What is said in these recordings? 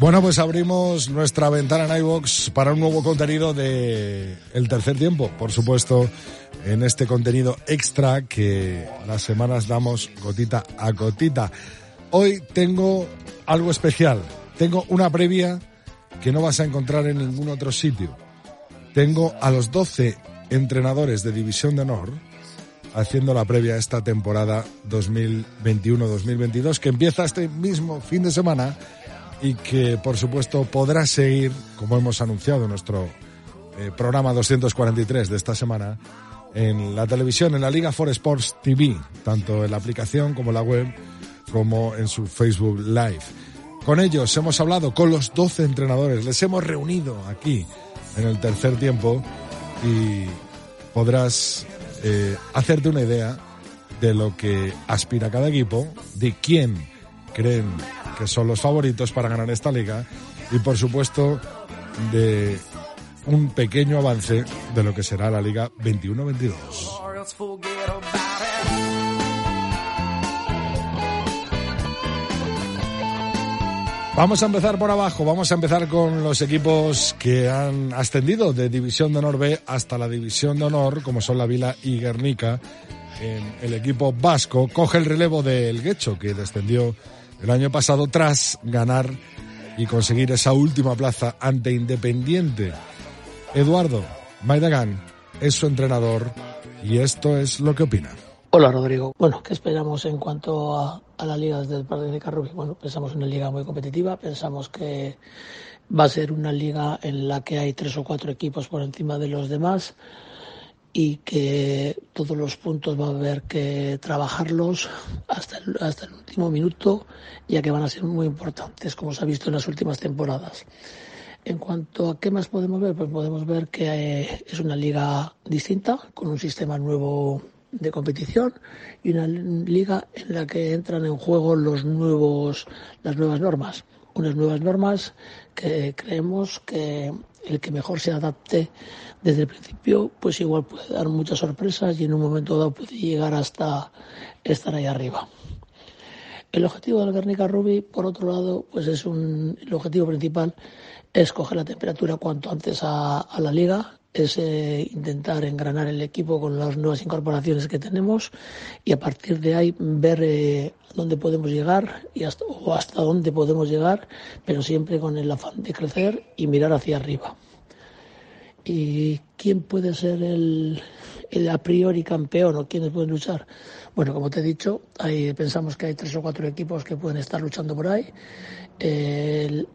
Bueno, pues abrimos nuestra ventana en iVox para un nuevo contenido de El Tercer Tiempo. Por supuesto, en este contenido extra que las semanas damos gotita a gotita. Hoy tengo algo especial. Tengo una previa que no vas a encontrar en ningún otro sitio. Tengo a los 12 entrenadores de División de Honor haciendo la previa esta temporada 2021-2022 que empieza este mismo fin de semana y que por supuesto podrá seguir, como hemos anunciado en nuestro eh, programa 243 de esta semana, en la televisión, en la Liga for Sports TV, tanto en la aplicación como en la web, como en su Facebook Live. Con ellos hemos hablado con los 12 entrenadores, les hemos reunido aquí en el tercer tiempo y podrás eh, hacerte una idea de lo que aspira cada equipo, de quién creen que son los favoritos para ganar esta liga y por supuesto de un pequeño avance de lo que será la liga 21-22. Vamos a empezar por abajo, vamos a empezar con los equipos que han ascendido de División de Honor B hasta la División de Honor, como son la Vila y Guernica. En el equipo vasco coge el relevo del Guecho, que descendió el año pasado tras ganar y conseguir esa última plaza ante Independiente. Eduardo Maidagán es su entrenador y esto es lo que opina. Hola Rodrigo. Bueno, ¿qué esperamos en cuanto a, la liga desde el partido de Carrubi? Bueno, pensamos en una liga muy competitiva, pensamos que va a ser una liga en la que hay tres o cuatro equipos por encima de los demás y que todos los puntos va a haber que trabajarlos hasta el, hasta el último minuto, ya que van a ser muy importantes, como se ha visto en las últimas temporadas. En cuanto a qué más podemos ver, pues podemos ver que eh, es una liga distinta, con un sistema nuevo de competición y una liga en la que entran en juego los nuevos, las nuevas normas. Unas nuevas normas que creemos que el que mejor se adapte desde el principio, pues igual puede dar muchas sorpresas y en un momento dado puede llegar hasta estar ahí arriba. El objetivo del Guernica Ruby, por otro lado, pues es un, el objetivo principal es coger la temperatura cuanto antes a, la liga, es eh, intentar engranar el equipo con las nuevas incorporaciones que tenemos y a partir de ahí ver eh, dónde podemos llegar y hasta, o hasta dónde podemos llegar, pero siempre con el afán de crecer y mirar hacia arriba. ¿Y quién puede ser el, el a priori campeón o quiénes pueden luchar? Bueno, como te he dicho, hay, pensamos que hay tres o cuatro equipos que pueden estar luchando por ahí.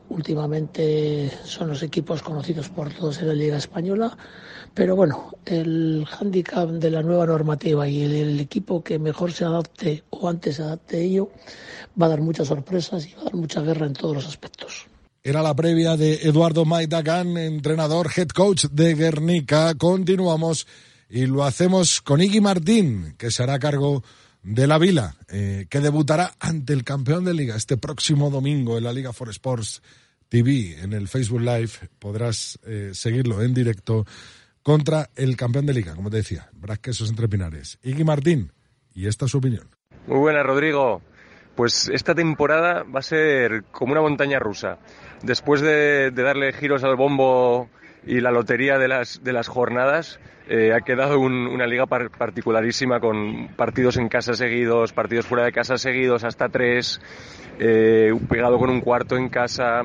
últimamente son los equipos conocidos por todos en la Liga Española, pero bueno, el hándicap de la nueva normativa y el, equipo que mejor se adapte o antes se adapte a ello va a dar muchas sorpresas y va a dar mucha guerra en todos los aspectos. Era la previa de Eduardo Maidagan, entrenador, head coach de Guernica. Continuamos y lo hacemos con Iggy Martín, que se hará cargo de la Vila, eh, que debutará ante el campeón de liga este próximo domingo en la Liga for Sports TV. En el Facebook Live podrás eh, seguirlo en directo contra el campeón de liga, como te decía, Brasquesos entre Pinares. Iggy Martín, y esta es su opinión. Muy buena, Rodrigo. Pues esta temporada va a ser como una montaña rusa. Después de, darle giros al bombo y la lotería de las, de las jornadas, eh, ha quedado una liga particularísima con partidos en casa seguidos, partidos fuera de casa seguidos hasta tres, eh, pegado con un cuarto en casa.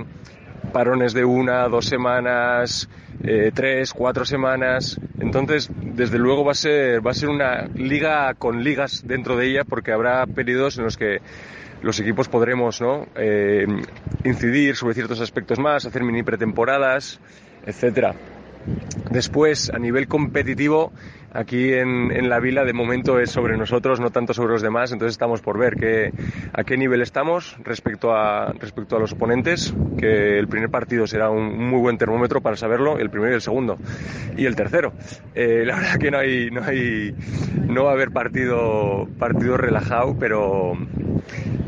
parones de una, dos semanas, eh, tres, cuatro semanas. Entonces, desde luego va a ser, va a ser una liga con ligas dentro de ella porque habrá periodos en los que los equipos podremos. Eh, incidir sobre ciertos aspectos más, hacer mini pretemporadas, etcétera. Después, a nivel competitivo, aquí en, la vila de momento es sobre nosotros, no tanto sobre los demás, entonces estamos por ver que, a qué nivel estamos respecto a, respecto a los oponentes, que el primer partido será un, muy buen termómetro para saberlo, el primero y el segundo, y el tercero. Eh, la verdad que no hay, no hay, no va a haber partido, partido relajado, pero,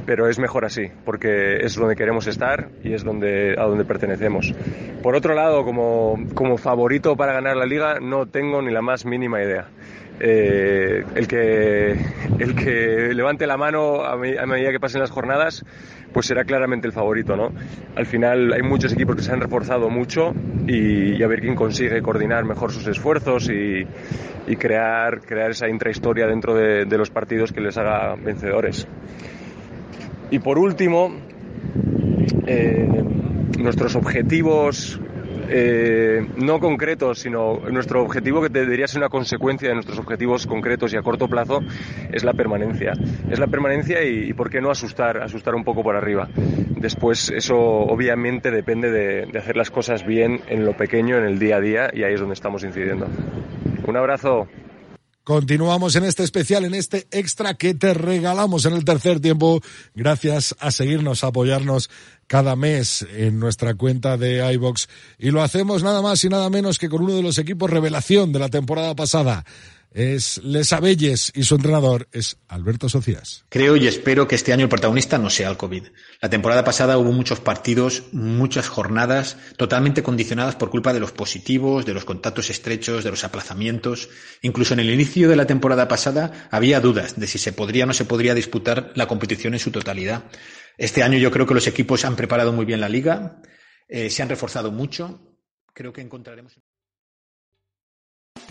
pero es mejor así, porque es donde queremos estar y es donde, a donde pertenecemos. Por otro lado, como, como favorito para ganar la liga, no tengo ni la más mínima idea. Eh, el, que, el que levante la mano a, medida que pasen las jornadas, pues será claramente el favorito, ¿no? Al final hay muchos equipos que se han reforzado mucho y, a ver quién consigue coordinar mejor sus esfuerzos y, crear, crear esa intrahistoria dentro de, de los partidos que les haga vencedores. Y por último, eh, nuestros objetivos eh, no concretos, sino nuestro objetivo que debería ser una consecuencia de nuestros objetivos concretos y a corto plazo es la permanencia. Es la permanencia y, por qué no asustar, asustar un poco por arriba. Después eso obviamente depende de hacer las cosas bien en lo pequeño, en el día a día y ahí es donde estamos incidiendo. Un abrazo. Continuamos en este especial, en este extra que te regalamos en el tercer tiempo. Gracias a seguirnos, a apoyarnos cada mes en nuestra cuenta de iBox. Y lo hacemos nada más y nada menos que con uno de los equipos revelación de la temporada pasada es Les Abelles y su entrenador es Alberto Socias. Creo y espero que este año el protagonista no sea el COVID. La temporada pasada hubo muchos partidos, muchas jornadas totalmente condicionadas por culpa de los positivos, de los contactos estrechos, de los aplazamientos. Incluso en el inicio de la temporada pasada había dudas de si se podría o no se podría disputar la competición en su totalidad. Este año yo creo que los equipos han preparado muy bien la liga, eh, se han reforzado mucho. Creo que encontraremos.